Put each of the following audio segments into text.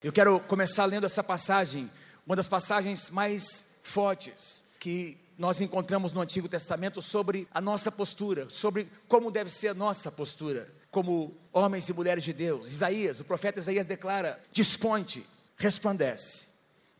Eu quero começar lendo essa passagem, uma das passagens mais fortes que nós encontramos no Antigo Testamento sobre a nossa postura, sobre como deve ser a nossa postura como homens e mulheres de Deus. Isaías, o profeta Isaías declara: Desponte, resplandece,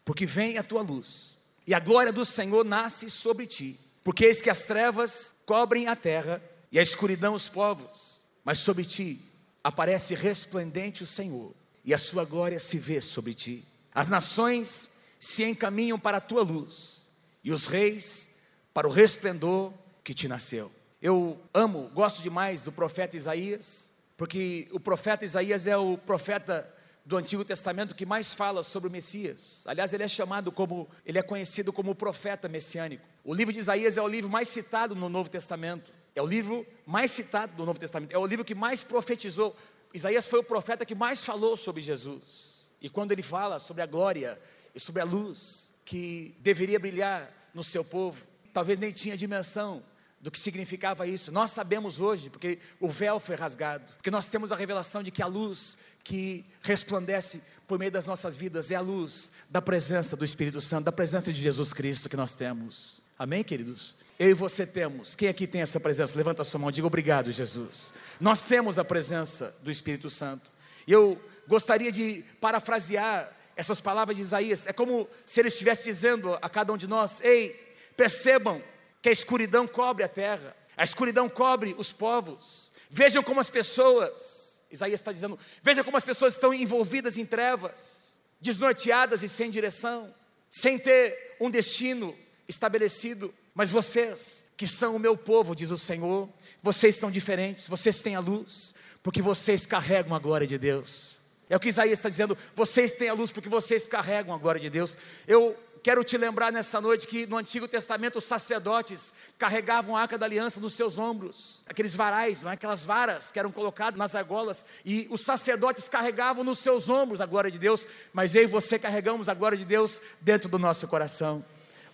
porque vem a tua luz, e a glória do Senhor nasce sobre ti. Porque eis que as trevas cobrem a terra e a escuridão os povos, mas sobre ti aparece resplendente o Senhor e a sua glória se vê sobre ti. As nações se encaminham para a tua luz, e os reis para o resplendor que te nasceu. Eu amo, gosto demais do profeta Isaías, porque o profeta Isaías é o profeta do Antigo Testamento que mais fala sobre o Messias. Aliás, ele é chamado como, ele é conhecido como o profeta messiânico. O livro de Isaías é o livro mais citado no Novo Testamento. É o livro mais citado do Novo Testamento. É o livro que mais profetizou Isaías foi o profeta que mais falou sobre Jesus. E quando ele fala sobre a glória e sobre a luz que deveria brilhar no seu povo, talvez nem tinha dimensão do que significava isso. Nós sabemos hoje, porque o véu foi rasgado, porque nós temos a revelação de que a luz que resplandece por meio das nossas vidas é a luz da presença do Espírito Santo, da presença de Jesus Cristo que nós temos. Amém, queridos? Eu e você temos. Quem aqui tem essa presença? Levanta a sua mão diga obrigado, Jesus. Nós temos a presença do Espírito Santo. E eu gostaria de parafrasear essas palavras de Isaías. É como se ele estivesse dizendo a cada um de nós: Ei, percebam que a escuridão cobre a terra, a escuridão cobre os povos. Vejam como as pessoas, Isaías está dizendo, vejam como as pessoas estão envolvidas em trevas, desnorteadas e sem direção, sem ter um destino estabelecido. Mas vocês, que são o meu povo, diz o Senhor, vocês são diferentes, vocês têm a luz, porque vocês carregam a glória de Deus. É o que Isaías está dizendo, vocês têm a luz porque vocês carregam a glória de Deus. Eu quero te lembrar nessa noite que no Antigo Testamento os sacerdotes carregavam a arca da aliança nos seus ombros, aqueles varais, é? aquelas varas que eeram colocadas nas argolas, e os sacerdotes carregavam nos seus ombros a glória de Deus, mas eu e você carregamos a glória de Deus dentro do nosso coração.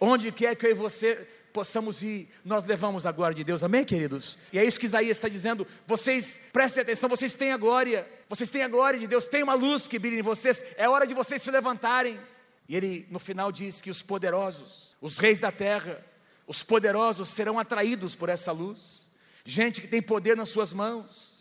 Onde quer que eu e você possamos ir, nós levamos a glória de Deus, amém, queridos? E é isso que Isaías está dizendo. Vocês prestem atenção, vocês têm a glória, vocês têm a glória de Deus, tem uma luz que brilha em vocês, é hora de vocês se levantarem. E ele no final diz que os poderosos, os reis da terra, os poderosos serão atraídos por essa luz, gente que tem poder nas suas mãos.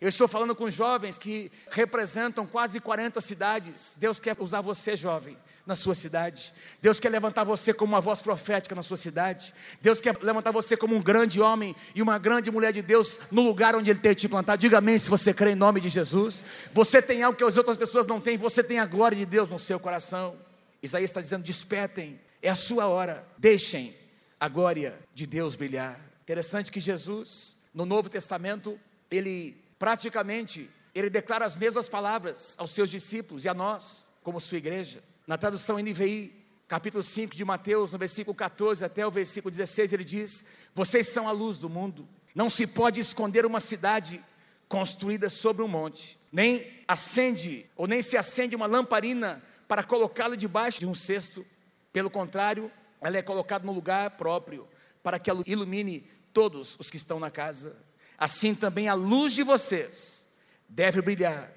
Eu estou falando com jovens que representam quase 40 cidades. Deus quer usar você, jovem, na sua cidade. Deus quer levantar você como uma voz profética na sua cidade. Deus quer levantar você como um grande homem e uma grande mulher de Deus no lugar onde Ele tem te plantado. Diga amém se você crê em nome de Jesus. Você tem algo que as outras pessoas não têm, você tem a glória de Deus no seu coração. Isaías está dizendo: despertem, é a sua hora, deixem a glória de Deus brilhar. Interessante que Jesus, no Novo Testamento, ele praticamente ele declara as mesmas palavras aos seus discípulos e a nós, como sua igreja. Na tradução NVI, capítulo 5 de Mateus, no versículo 14 até o versículo 16, ele diz: Vocês são a luz do mundo. Não se pode esconder uma cidade construída sobre um monte, nem acende ou nem se acende uma lamparina para colocá-la debaixo de um cesto. Pelo contrário, ela é colocada no lugar próprio, para que ela ilumine todos os que estão na casa. Assim também a luz de vocês deve brilhar,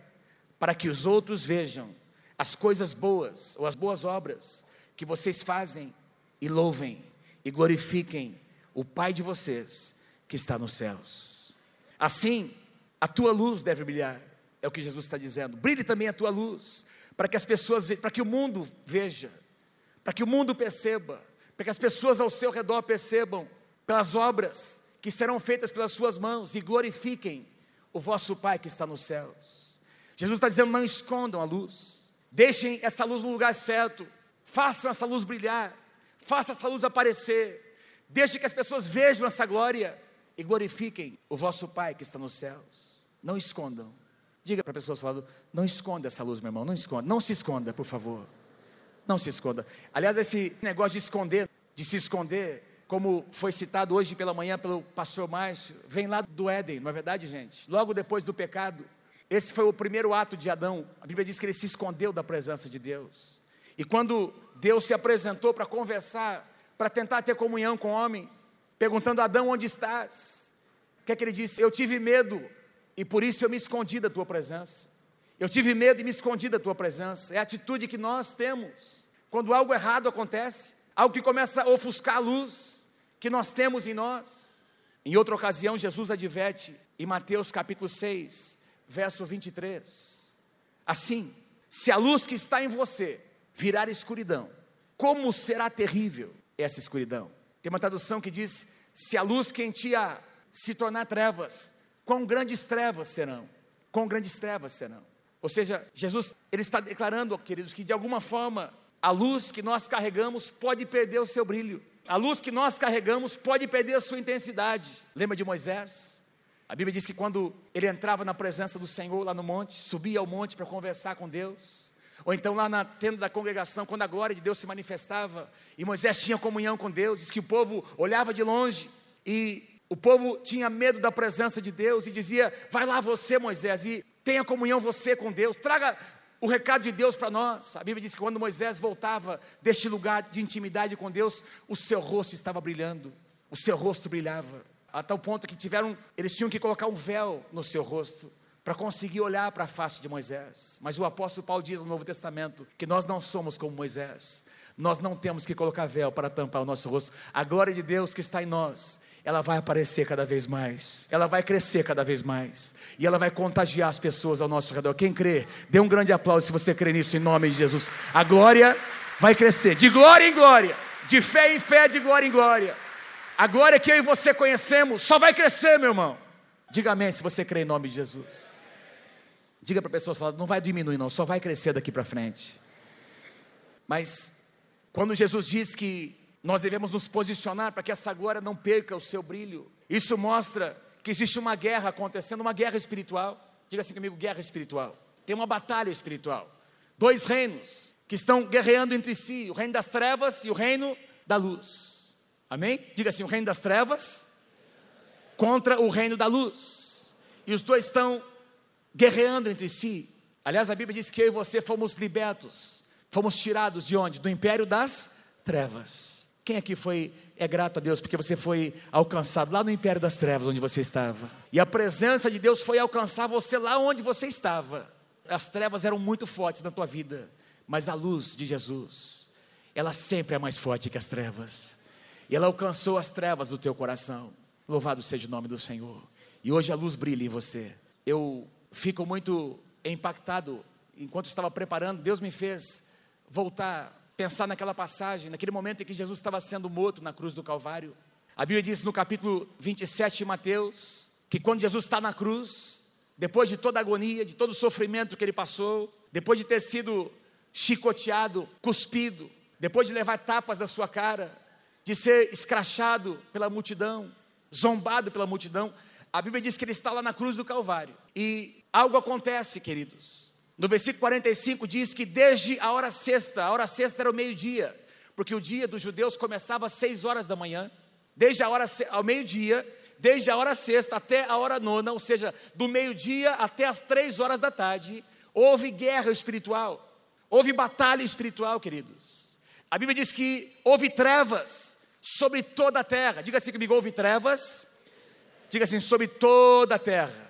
para que os outros vejam as coisas boas ou as boas obras que vocês fazem e louvem e glorifiquem o Pai de vocês que está nos céus. Assim, a tua luz deve brilhar, é o que Jesus está dizendo. Brilhe também a tua luz, para que as pessoas, para que o mundo veja, para que o mundo perceba, para que as pessoas ao seu redor percebam pelas obras que serão feitas pelas suas mãos e glorifiquem o vosso Pai que está nos céus. Jesus está dizendo: não escondam a luz. Deixem essa luz no lugar certo. Façam essa luz brilhar. Façam essa luz aparecer. Deixem que as pessoas vejam essa glória e glorifiquem o vosso Pai que está nos céus. Não escondam. Diga para a pessoa falando, não esconda essa luz, meu irmão, não esconda. Não se esconda, por favor. Não se esconda. Aliás, esse negócio de esconder, de se esconder, como foi citado hoje pela manhã pelo pastor Márcio, vem lá do Éden, não é verdade, gente? Logo depois do pecado, esse foi o primeiro ato de Adão. A Bíblia diz que ele se escondeu da presença de Deus. E quando Deus se apresentou para conversar, para tentar ter comunhão com o homem, perguntando: Adão, onde estás? O que é que ele disse? Eu tive medo e por isso eu me escondi da tua presença. Eu tive medo e me escondi da tua presença. É a atitude que nós temos quando algo errado acontece, algo que começa a ofuscar a luz que nós temos em nós. Em outra ocasião, Jesus adverte em Mateus capítulo 6, verso 23. Assim, se a luz que está em você virar escuridão, como será terrível essa escuridão? Tem uma tradução que diz: se a luz que em ti há se tornar trevas, quão grandes trevas serão? Quão grandes trevas serão? Ou seja, Jesus ele está declarando, queridos, que de alguma forma a luz que nós carregamos pode perder o seu brilho. A luz que nós carregamos pode perder a sua intensidade. Lembra de Moisés? A Bíblia diz que quando ele entrava na presença do Senhor lá no monte, subia ao monte para conversar com Deus, ou então lá na tenda da congregação, quando a glória de Deus se manifestava e Moisés tinha comunhão com Deus, diz que o povo olhava de longe e o povo tinha medo da presença de Deus e dizia: Vai lá você, Moisés, e tenha comunhão você com Deus, traga o recado de Deus para nós. A Bíblia diz que quando Moisés voltava deste lugar de intimidade com Deus, o seu rosto estava brilhando, o seu rosto brilhava, a tal ponto que tiveram, eles tinham que colocar um véu no seu rosto para conseguir olhar para a face de Moisés. Mas o apóstolo Paulo diz no Novo Testamento que nós não somos como Moisés. Nós não temos que colocar véu para tampar o nosso rosto. A glória de Deus que está em nós ela vai aparecer cada vez mais, ela vai crescer cada vez mais, e ela vai contagiar as pessoas ao nosso redor. Quem crê, dê um grande aplauso se você crê nisso, em nome de Jesus. A glória vai crescer, de glória em glória, de fé em fé, de glória em glória. A glória que eu e você conhecemos só vai crescer, meu irmão. Diga amém se você crê em nome de Jesus. Diga para a pessoa, não vai diminuir, não, só vai crescer daqui para frente. Mas, quando Jesus diz que nós devemos nos posicionar para que essa glória não perca o seu brilho. Isso mostra que existe uma guerra acontecendo, uma guerra espiritual. Diga assim comigo: guerra espiritual. Tem uma batalha espiritual. Dois reinos que estão guerreando entre si: o reino das trevas e o reino da luz. Amém? Diga assim: o reino das trevas contra o reino da luz. E os dois estão guerreando entre si. Aliás, a Bíblia diz que eu e você fomos libertos, fomos tirados de onde? Do império das trevas. Quem aqui foi é grato a Deus porque você foi alcançado lá no império das trevas onde você estava? E a presença de Deus foi alcançar você lá onde você estava. As trevas eram muito fortes na tua vida, mas a luz de Jesus, ela sempre é mais forte que as trevas. E ela alcançou as trevas do teu coração. Louvado seja o nome do Senhor. E hoje a luz brilha em você. Eu fico muito impactado enquanto estava preparando, Deus me fez voltar pensar naquela passagem, naquele momento em que Jesus estava sendo morto na cruz do Calvário. A Bíblia diz no capítulo 27 de Mateus que quando Jesus está na cruz, depois de toda a agonia, de todo o sofrimento que ele passou, depois de ter sido chicoteado, cuspido, depois de levar tapas da sua cara, de ser escrachado pela multidão, zombado pela multidão, a Bíblia diz que ele está lá na cruz do Calvário. E algo acontece, queridos. No versículo 45 diz que desde a hora sexta, a hora sexta era o meio-dia, porque o dia dos judeus começava às seis horas da manhã, desde a hora ao meio-dia, desde a hora sexta até a hora nona, ou seja, do meio-dia até as três horas da tarde, houve guerra espiritual, houve batalha espiritual, queridos. A Bíblia diz que houve trevas sobre toda a terra. Diga assim comigo: houve trevas. Diga assim, sobre toda a terra.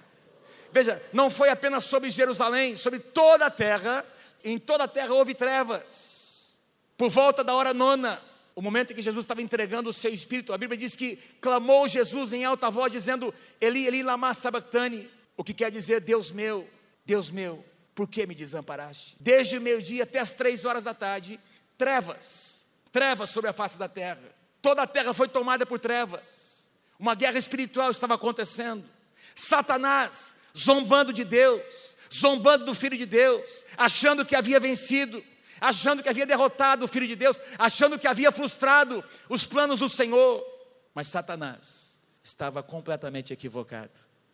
Veja, não foi apenas sobre Jerusalém, sobre toda a terra, em toda a terra houve trevas. Por volta da hora nona, o momento em que Jesus estava entregando o seu espírito, a Bíblia diz que clamou Jesus em alta voz, dizendo: Eli, Eli, lama sabachthani, o que quer dizer, Deus meu, Deus meu, por que me desamparaste? Desde o meio-dia até as três horas da tarde, trevas, trevas sobre a face da terra. Toda a terra foi tomada por trevas. Uma guerra espiritual estava acontecendo. Satanás zombando de Deus, zombando do Filho de Deus, achando que havia vencido, achando que havia derrotado o Filho de Deus, achando que havia frustrado os planos do Senhor. Mas Satanás estava completamente equivocado.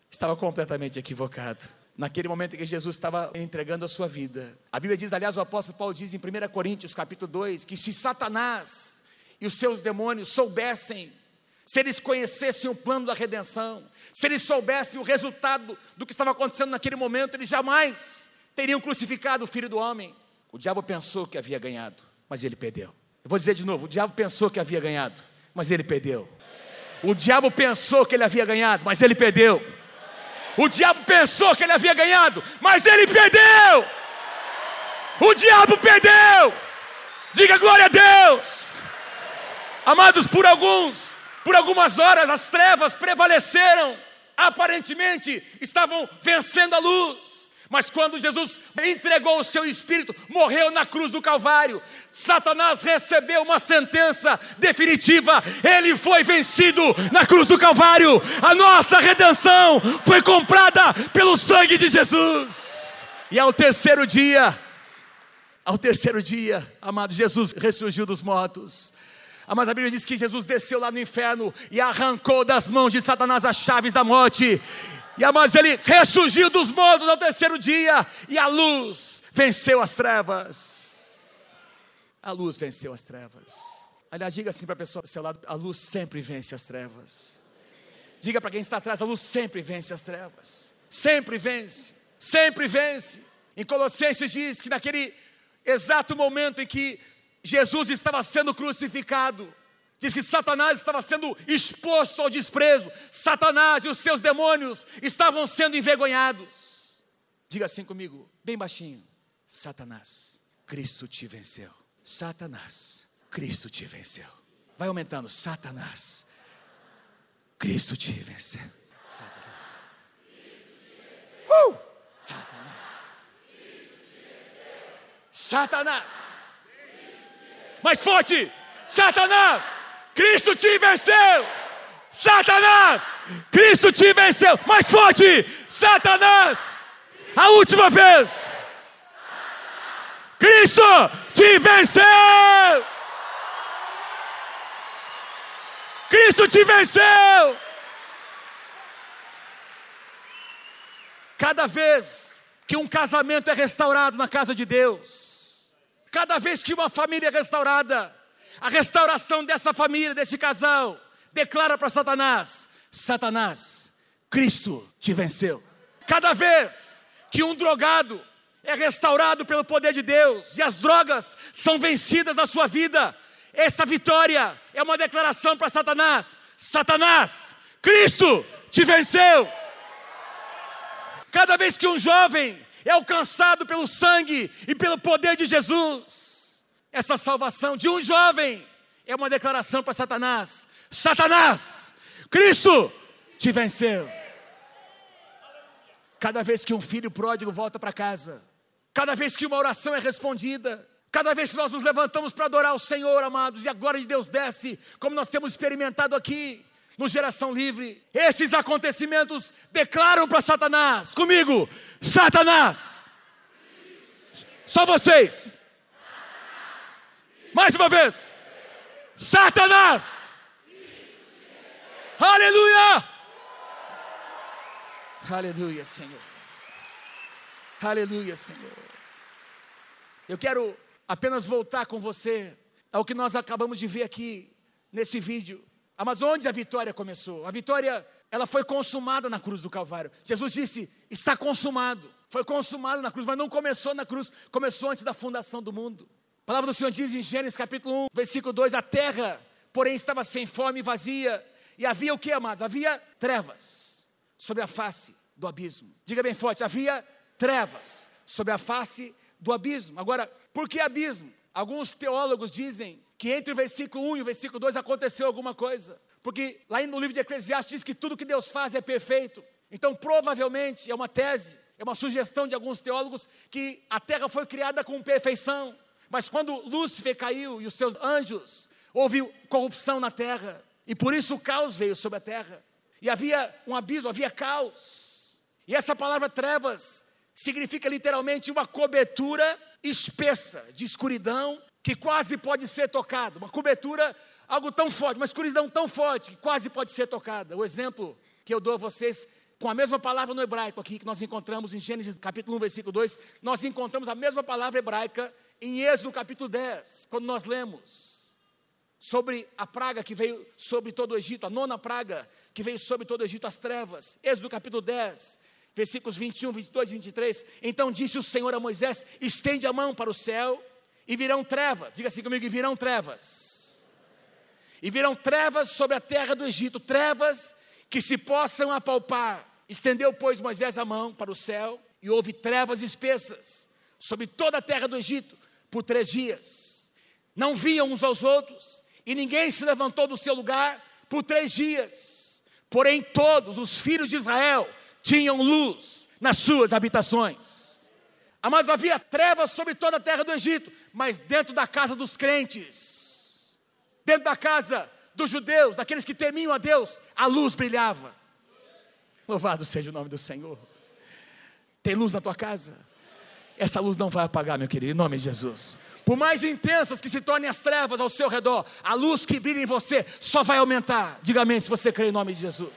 Estava completamente equivocado. Naquele momento em que Jesus estava entregando a sua vida. A Bíblia diz, aliás, o apóstolo Paulo diz em 1 Coríntios, capítulo 2, que se Satanás e os seus demônios soubessem se eles conhecessem o plano da redenção, se eles soubessem o resultado do que estava acontecendo naquele momento, eles jamais teriam crucificado o filho do homem. O diabo pensou que havia ganhado, mas ele perdeu. Eu vou dizer de novo: o diabo pensou que havia ganhado, mas ele perdeu. O diabo pensou que ele havia ganhado, mas ele perdeu. O diabo pensou que ele havia ganhado, mas ele perdeu. O diabo perdeu. Diga glória a Deus. Amados, por alguns, por algumas horas as trevas prevaleceram. Aparentemente estavam vencendo a luz. Mas quando Jesus entregou o seu espírito, morreu na cruz do Calvário, Satanás recebeu uma sentença definitiva, ele foi vencido na cruz do Calvário, a nossa redenção foi comprada pelo sangue de Jesus. E ao terceiro dia, ao terceiro dia, amado, Jesus ressurgiu dos mortos. Mas a Bíblia diz que Jesus desceu lá no inferno e arrancou das mãos de Satanás as chaves da morte. E amados, ele ressurgiu dos mortos ao terceiro dia, e a luz venceu as trevas. A luz venceu as trevas. Aliás, diga assim para a pessoa do seu lado: a luz sempre vence as trevas. Diga para quem está atrás: a luz sempre vence as trevas. Sempre vence, sempre vence. Em Colossenses diz que naquele exato momento em que Jesus estava sendo crucificado, Diz que Satanás estava sendo exposto ao desprezo, Satanás e os seus demônios estavam sendo envergonhados. Diga assim comigo, bem baixinho: Satanás, Cristo te venceu. Satanás, Cristo te venceu. Vai aumentando, Satanás, Cristo te venceu. Satanás, uh! Satanás, Satanás, mais forte, Satanás. Cristo te venceu. Satanás, Cristo te venceu. Mais forte, Satanás. A última vez. Cristo te venceu. Cristo te venceu. Cada vez que um casamento é restaurado na casa de Deus, cada vez que uma família é restaurada, a restauração dessa família, desse casal, declara para Satanás: Satanás, Cristo te venceu. Cada vez que um drogado é restaurado pelo poder de Deus e as drogas são vencidas na sua vida, esta vitória é uma declaração para Satanás: Satanás, Cristo te venceu. Cada vez que um jovem é alcançado pelo sangue e pelo poder de Jesus, essa salvação de um jovem é uma declaração para Satanás: Satanás, Cristo te venceu. Cada vez que um filho pródigo volta para casa, cada vez que uma oração é respondida, cada vez que nós nos levantamos para adorar o Senhor, amados, e a glória de Deus desce, como nós temos experimentado aqui no Geração Livre, esses acontecimentos declaram para Satanás, comigo, Satanás, só vocês, mais uma vez. Satanás. Aleluia. Aleluia, Senhor. Aleluia, Senhor. Eu quero apenas voltar com você ao que nós acabamos de ver aqui nesse vídeo. Ah, mas onde a vitória começou? A vitória, ela foi consumada na cruz do Calvário. Jesus disse: está consumado. Foi consumado na cruz, mas não começou na cruz, começou antes da fundação do mundo. A palavra do Senhor diz em Gênesis capítulo 1, versículo 2: A terra, porém, estava sem forma e vazia, e havia o que, amados? Havia trevas sobre a face do abismo. Diga bem forte: havia trevas sobre a face do abismo. Agora, por que abismo? Alguns teólogos dizem que entre o versículo 1 e o versículo 2 aconteceu alguma coisa. Porque lá no livro de Eclesiastes diz que tudo que Deus faz é perfeito. Então, provavelmente, é uma tese, é uma sugestão de alguns teólogos que a terra foi criada com perfeição. Mas quando Lúcifer caiu e os seus anjos, houve corrupção na terra, e por isso o caos veio sobre a terra. E havia um abismo, havia caos. E essa palavra trevas significa literalmente uma cobertura espessa de escuridão que quase pode ser tocada. Uma cobertura, algo tão forte, uma escuridão tão forte que quase pode ser tocada. O exemplo que eu dou a vocês com a mesma palavra no hebraico aqui que nós encontramos em Gênesis capítulo 1, versículo 2, nós encontramos a mesma palavra hebraica em Êxodo capítulo 10, quando nós lemos sobre a praga que veio sobre todo o Egito, a nona praga que veio sobre todo o Egito, as trevas. Êxodo capítulo 10, versículos 21, 22 e 23. Então disse o Senhor a Moisés: estende a mão para o céu e virão trevas. Diga assim comigo: e virão trevas. E virão trevas sobre a terra do Egito, trevas que se possam apalpar Estendeu, pois, Moisés a mão para o céu, e houve trevas espessas sobre toda a terra do Egito por três dias. Não viam uns aos outros, e ninguém se levantou do seu lugar por três dias. Porém, todos os filhos de Israel tinham luz nas suas habitações. Mas havia trevas sobre toda a terra do Egito, mas dentro da casa dos crentes, dentro da casa dos judeus, daqueles que temiam a Deus, a luz brilhava. Louvado seja o nome do Senhor. Tem luz na tua casa? Essa luz não vai apagar, meu querido, em nome de Jesus. Por mais intensas que se tornem as trevas ao seu redor, a luz que brilha em você só vai aumentar. Diga amém se você crê em nome de Jesus.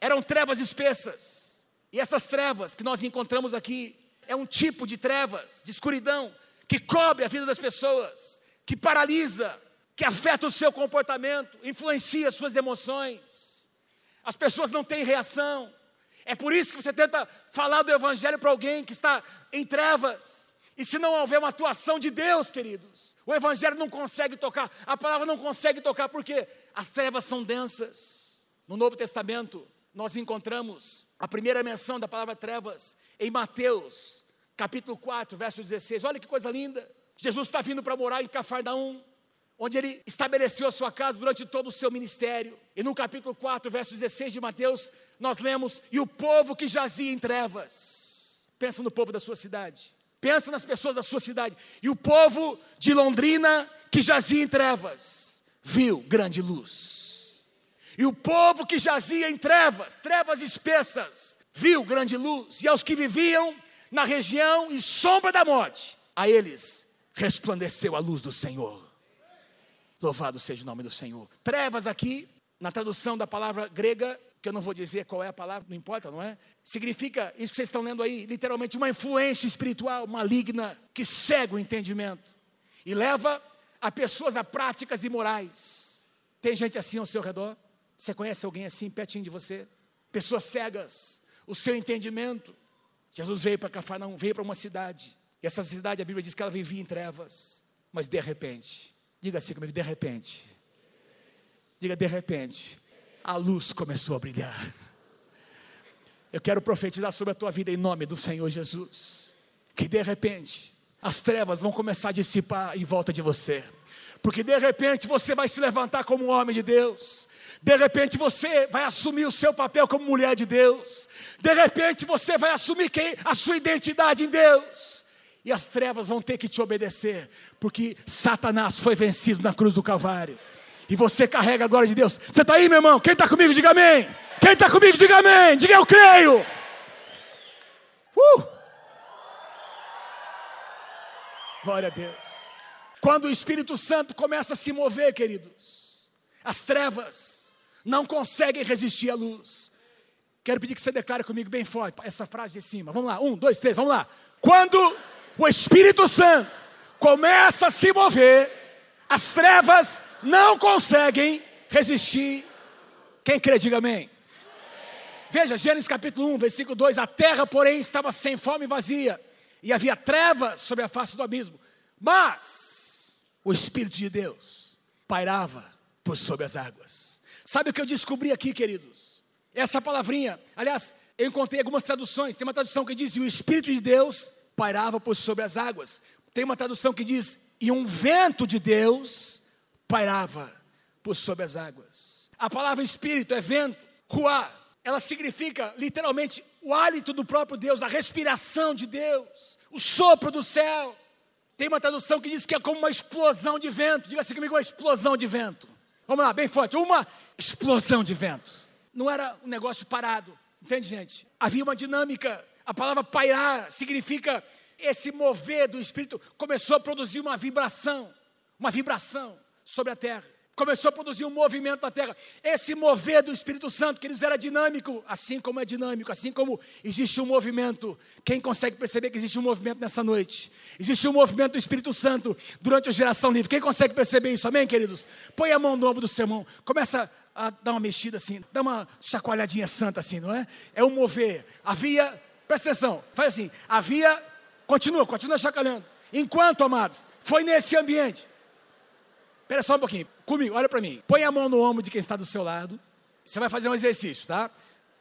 Eram trevas espessas. E essas trevas que nós encontramos aqui é um tipo de trevas, de escuridão, que cobre a vida das pessoas, que paralisa, que afeta o seu comportamento, influencia as suas emoções. As pessoas não têm reação. É por isso que você tenta falar do Evangelho para alguém que está em trevas. E se não houver uma atuação de Deus, queridos, o Evangelho não consegue tocar, a palavra não consegue tocar, porque as trevas são densas. No Novo Testamento, nós encontramos a primeira menção da palavra trevas em Mateus, capítulo 4, verso 16. Olha que coisa linda. Jesus está vindo para morar em Cafarnaum, onde ele estabeleceu a sua casa durante todo o seu ministério. E no capítulo 4, verso 16 de Mateus, nós lemos: E o povo que jazia em trevas. Pensa no povo da sua cidade. Pensa nas pessoas da sua cidade. E o povo de Londrina que jazia em trevas, viu grande luz. E o povo que jazia em trevas, trevas espessas, viu grande luz, e aos que viviam na região e sombra da morte, a eles resplandeceu a luz do Senhor. Louvado seja o nome do Senhor. Trevas aqui, na tradução da palavra grega, que eu não vou dizer qual é a palavra, não importa, não é? Significa isso que vocês estão lendo aí, literalmente uma influência espiritual maligna que cega o entendimento e leva a pessoas a práticas imorais. Tem gente assim ao seu redor? Você conhece alguém assim, pertinho de você? Pessoas cegas, o seu entendimento. Jesus veio para Cafarnaum, veio para uma cidade. E essa cidade, a Bíblia diz que ela vivia em trevas. Mas de repente, diga assim comigo, de repente. Diga de repente, a luz começou a brilhar. Eu quero profetizar sobre a tua vida em nome do Senhor Jesus. Que de repente, as trevas vão começar a dissipar em volta de você. Porque de repente você vai se levantar como um homem de Deus. De repente você vai assumir o seu papel como mulher de Deus. De repente você vai assumir quem? A sua identidade em Deus. E as trevas vão ter que te obedecer, porque Satanás foi vencido na cruz do Calvário. E você carrega a glória de Deus. Você está aí, meu irmão? Quem está comigo, diga amém. Quem está comigo, diga amém. Diga eu creio. Uh! Glória a Deus. Quando o Espírito Santo começa a se mover, queridos, as trevas não conseguem resistir à luz. Quero pedir que você declare comigo bem forte essa frase de cima. Vamos lá, um, dois, três, vamos lá. Quando o Espírito Santo começa a se mover, as trevas não conseguem resistir. Quem crê, diga amém. Veja, Gênesis capítulo 1, versículo 2: A terra, porém, estava sem fome e vazia, e havia trevas sobre a face do abismo, mas o Espírito de Deus pairava por sobre as águas. Sabe o que eu descobri aqui, queridos? Essa palavrinha, aliás, eu encontrei algumas traduções. Tem uma tradução que diz: e o Espírito de Deus pairava por sobre as águas. Tem uma tradução que diz: e um vento de Deus pairava por sobre as águas. A palavra Espírito é vento, ruá. Ela significa literalmente o hálito do próprio Deus, a respiração de Deus, o sopro do céu. Tem uma tradução que diz que é como uma explosão de vento. Diga assim comigo, uma explosão de vento. Vamos lá, bem forte. Uma explosão de vento. Não era um negócio parado. Entende, gente? Havia uma dinâmica. A palavra pairar significa esse mover do espírito começou a produzir uma vibração, uma vibração sobre a terra começou a produzir um movimento na terra. Esse mover do Espírito Santo, que eles era dinâmico, assim como é dinâmico, assim como existe um movimento. Quem consegue perceber que existe um movimento nessa noite? Existe um movimento do Espírito Santo durante a geração livre. Quem consegue perceber isso? Amém, queridos? Põe a mão no ombro do seu irmão. Começa a dar uma mexida assim, dá uma chacoalhadinha santa assim, não é? É um mover. Havia, presta atenção, faz assim, havia, continua, continua chacoalhando. Enquanto, amados, foi nesse ambiente Espera só um pouquinho. Comigo, olha para mim. Põe a mão no ombro de quem está do seu lado. Você vai fazer um exercício, tá?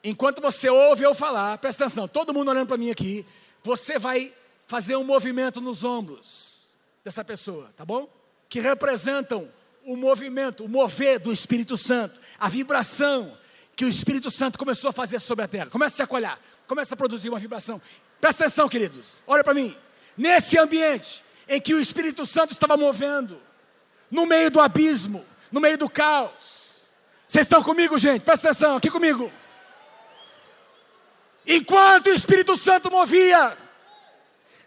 enquanto você ouve eu falar, presta atenção, todo mundo olhando para mim aqui, você vai fazer um movimento nos ombros dessa pessoa, tá bom? Que representam o movimento, o mover do Espírito Santo, a vibração que o Espírito Santo começou a fazer sobre a terra. Começa a se acolher, começa a produzir uma vibração. Presta atenção, queridos, olha para mim. Nesse ambiente em que o Espírito Santo estava movendo, no meio do abismo, no meio do caos. Vocês estão comigo, gente? Presta atenção, aqui comigo. Enquanto o Espírito Santo movia,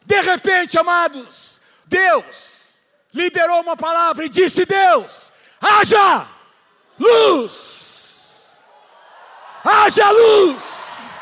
de repente, amados, Deus liberou uma palavra e disse: Deus, haja luz, haja luz.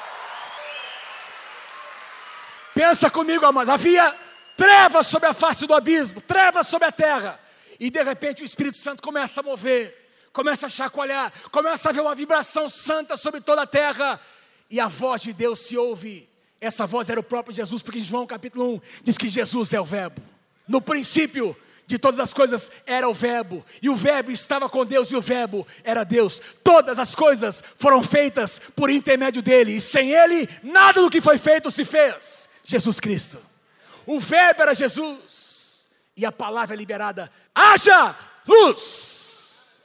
Pensa comigo, amados, havia trevas sobre a face do abismo, trevas sobre a terra. E de repente o Espírito Santo começa a mover, começa a chacoalhar, começa a ver uma vibração santa sobre toda a terra. E a voz de Deus se ouve. Essa voz era o próprio Jesus, porque em João capítulo 1 diz que Jesus é o Verbo. No princípio de todas as coisas era o Verbo, e o Verbo estava com Deus, e o Verbo era Deus. Todas as coisas foram feitas por intermédio dele, e sem ele, nada do que foi feito se fez. Jesus Cristo. O Verbo era Jesus e a palavra é liberada: haja luz!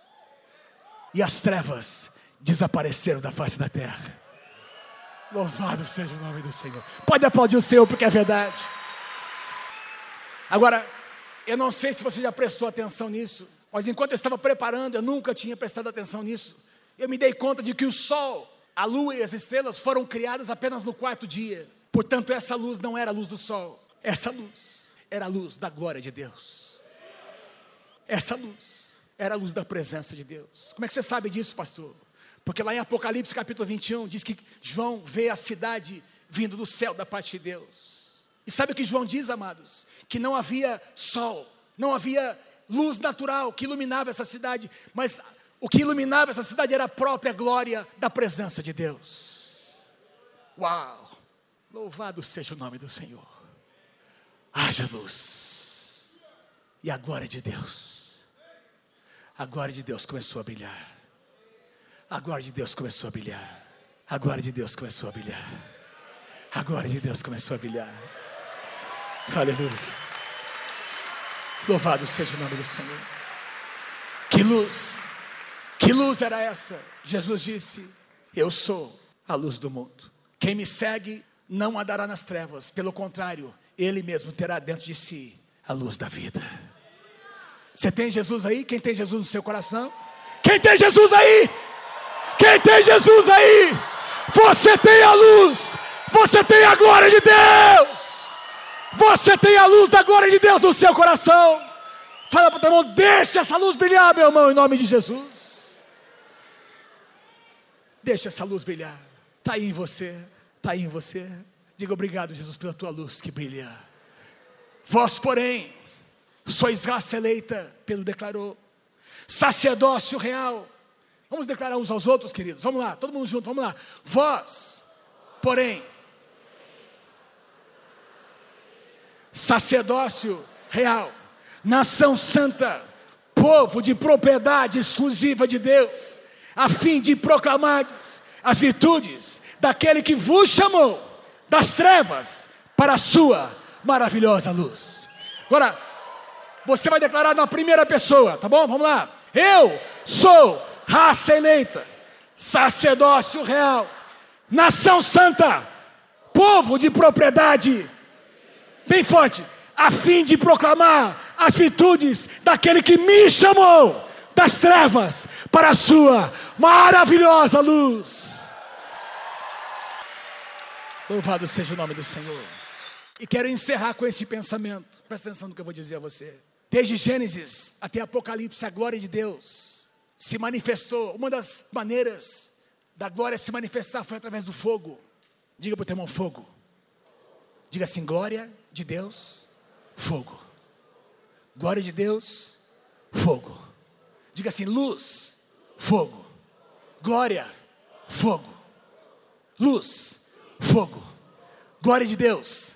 E as trevas desapareceram da face da terra. Louvado seja o nome do Senhor. Pode aplaudir o Senhor, porque é verdade. Agora, eu não sei se você já prestou atenção nisso, mas enquanto eu estava preparando, eu nunca tinha prestado atenção nisso. Eu me dei conta de que o sol, a lua e as estrelas foram criadas apenas no quarto dia. Portanto, essa luz não era a luz do sol. Essa luz era a luz da glória de Deus. Essa luz era a luz da presença de Deus. Como é que você sabe disso, pastor? Porque lá em Apocalipse capítulo 21 diz que João vê a cidade vindo do céu da parte de Deus. E sabe o que João diz, amados? Que não havia sol, não havia luz natural que iluminava essa cidade, mas o que iluminava essa cidade era a própria glória da presença de Deus. Uau! Louvado seja o nome do Senhor haja luz. E a glória de Deus, a glória de Deus começou a brilhar. A glória de Deus começou a brilhar. A glória de Deus começou a brilhar. A glória de Deus começou a brilhar. Aleluia. Louvado seja o nome do Senhor. Que luz, que luz era essa? Jesus disse: Eu sou a luz do mundo. Quem me segue não andará nas trevas, pelo contrário, ele mesmo terá dentro de si a luz da vida. Você tem Jesus aí? Quem tem Jesus no seu coração? Quem tem Jesus aí? Quem tem Jesus aí? Você tem a luz, você tem a glória de Deus, você tem a luz da glória de Deus no seu coração. Fala para o teu irmão, deixa essa luz brilhar, meu irmão, em nome de Jesus. Deixa essa luz brilhar, está aí em você, está aí em você. Diga obrigado, Jesus, pela tua luz que brilha. Vós, porém, sois raça eleita, Pedro declarou, sacerdócio real. Vamos declarar uns aos outros, queridos. Vamos lá, todo mundo junto, vamos lá. Vós, porém, sacerdócio real, nação santa, povo de propriedade exclusiva de Deus, a fim de proclamar as virtudes daquele que vos chamou das trevas para a sua maravilhosa luz. Agora, você vai declarar na primeira pessoa, tá bom? Vamos lá. Eu sou raça eleita, sacerdócio real, nação santa, povo de propriedade, bem forte, a fim de proclamar as virtudes daquele que me chamou das trevas para a sua maravilhosa luz. Louvado seja o nome do Senhor. E quero encerrar com esse pensamento. Presta atenção no que eu vou dizer a você. Desde Gênesis até Apocalipse, a glória de Deus se manifestou. Uma das maneiras da glória se manifestar foi através do fogo. Diga para o teu irmão: fogo. Diga assim: glória de Deus, fogo. Glória de Deus, fogo. Diga assim: luz, fogo. Glória, fogo. Luz, fogo. Glória de Deus,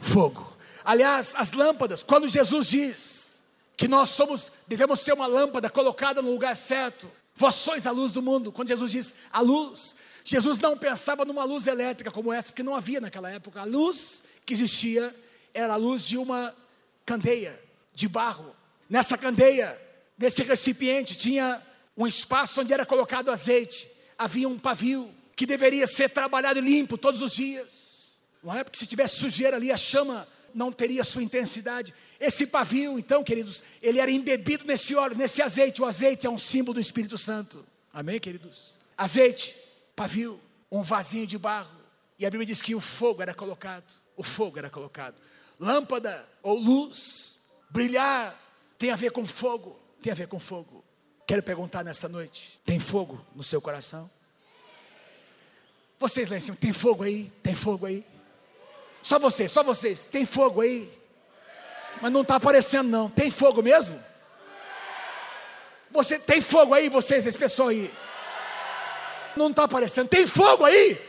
fogo. Aliás, as lâmpadas, quando Jesus diz que nós somos, devemos ser uma lâmpada colocada no lugar certo, Vós sois a luz do mundo. Quando Jesus diz a luz, Jesus não pensava numa luz elétrica como essa, porque não havia naquela época. A luz que existia era a luz de uma candeia de barro. Nessa candeia, nesse recipiente, tinha um espaço onde era colocado azeite. Havia um pavio que deveria ser trabalhado limpo todos os dias. Não é porque se tivesse sujeira ali, a chama não teria sua intensidade. Esse pavio, então, queridos, ele era embebido nesse óleo, nesse azeite. O azeite é um símbolo do Espírito Santo. Amém, queridos? Azeite, pavio, um vasinho de barro. E a Bíblia diz que o fogo era colocado. O fogo era colocado. Lâmpada ou luz, brilhar, tem a ver com fogo. Tem a ver com fogo. Quero perguntar nessa noite: tem fogo no seu coração? Vocês lá em cima, tem fogo aí? Tem fogo aí? Só vocês, só vocês, tem fogo aí? Mas não está aparecendo, não. Tem fogo mesmo? Você tem fogo aí, vocês, esse pessoal aí? Não está aparecendo. Tem fogo aí?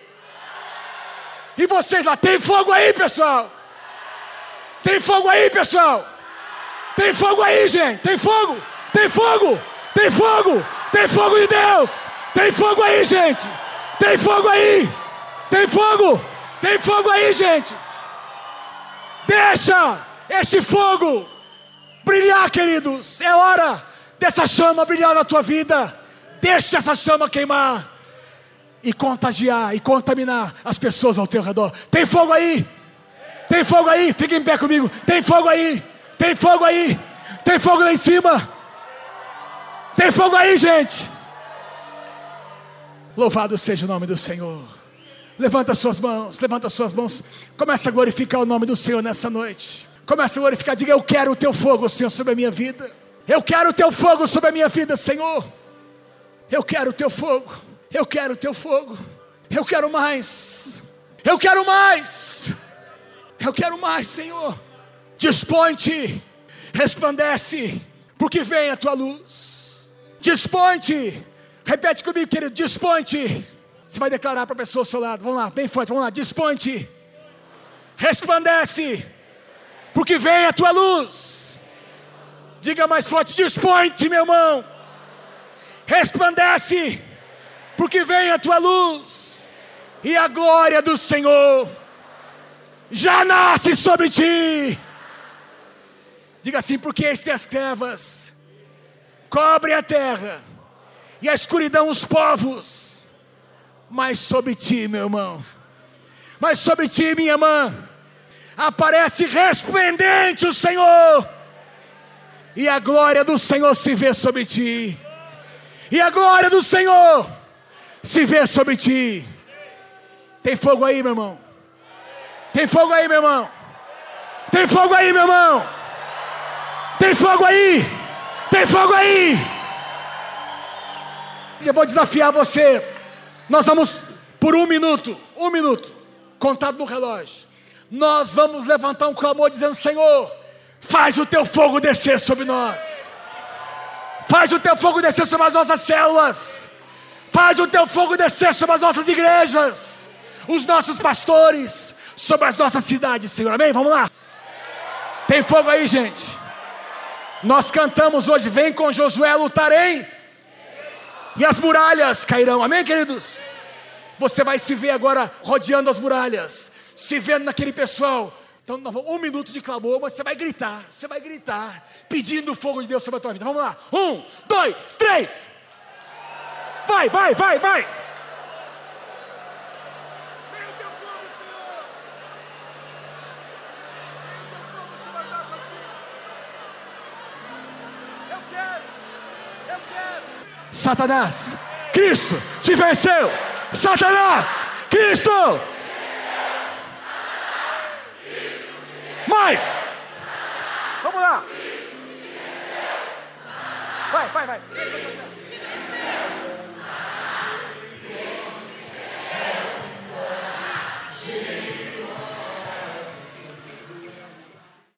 E vocês lá, tem fogo aí, pessoal? Tem fogo aí, pessoal? Tem fogo aí, gente? Tem fogo? Tem fogo? Tem fogo? Tem fogo de Deus? Tem fogo aí, gente? Tem fogo aí? Tem fogo? Tem fogo aí, gente? Deixa esse fogo brilhar, queridos. É hora dessa chama brilhar na tua vida. Deixa essa chama queimar e contagiar e contaminar as pessoas ao teu redor. Tem fogo aí? Tem fogo aí? Fica em pé comigo. Tem fogo aí? Tem fogo aí? Tem fogo lá em cima? Tem fogo aí, gente? Louvado seja o nome do Senhor. Levanta suas mãos, levanta suas mãos. Começa a glorificar o nome do Senhor nessa noite. Começa a glorificar, diga: Eu quero o teu fogo, Senhor, sobre a minha vida. Eu quero o teu fogo sobre a minha vida, Senhor. Eu quero o teu fogo. Eu quero o teu fogo. Eu quero mais. Eu quero mais. Eu quero mais, Senhor. Dispõe-te, resplandece, porque vem a tua luz. Dispõe-te, repete comigo, querido. Dispõe-te. Você vai declarar para a pessoa ao seu lado. Vamos lá, bem forte, vamos lá. Dispõe-te, resplandece, porque vem a tua luz. Diga mais forte: dispõe-te, meu irmão. Resplandece, porque vem a tua luz, e a glória do Senhor já nasce sobre ti. Diga assim, porque estas trevas cobre a terra e a escuridão os povos, mas sobre ti, meu irmão, mas sobre ti, minha irmã, aparece resplendente o Senhor, e a glória do Senhor se vê sobre ti, e a glória do Senhor se vê sobre ti. Tem fogo aí, meu irmão? Tem fogo aí, meu irmão? Tem fogo aí, meu irmão? Tem fogo aí? Tem fogo aí? Eu vou desafiar você. Nós vamos, por um minuto, um minuto, contado no relógio. Nós vamos levantar um clamor dizendo: Senhor, faz o teu fogo descer sobre nós. Faz o teu fogo descer sobre as nossas células. Faz o teu fogo descer sobre as nossas igrejas, os nossos pastores, sobre as nossas cidades, Senhor. Amém? Vamos lá. Tem fogo aí, gente. Nós cantamos hoje, vem com Josué lutarei, e as muralhas cairão. Amém, queridos? Você vai se ver agora rodeando as muralhas, se vendo naquele pessoal. Então, um minuto de clamor, mas você vai gritar, você vai gritar, pedindo o fogo de Deus sobre a tua vida. Vamos lá. Um, dois, três. Vai, vai, vai, vai. Satanás, Cristo te venceu. Satanás, Cristo. Mais. Vamos lá. Vai, vai, vai.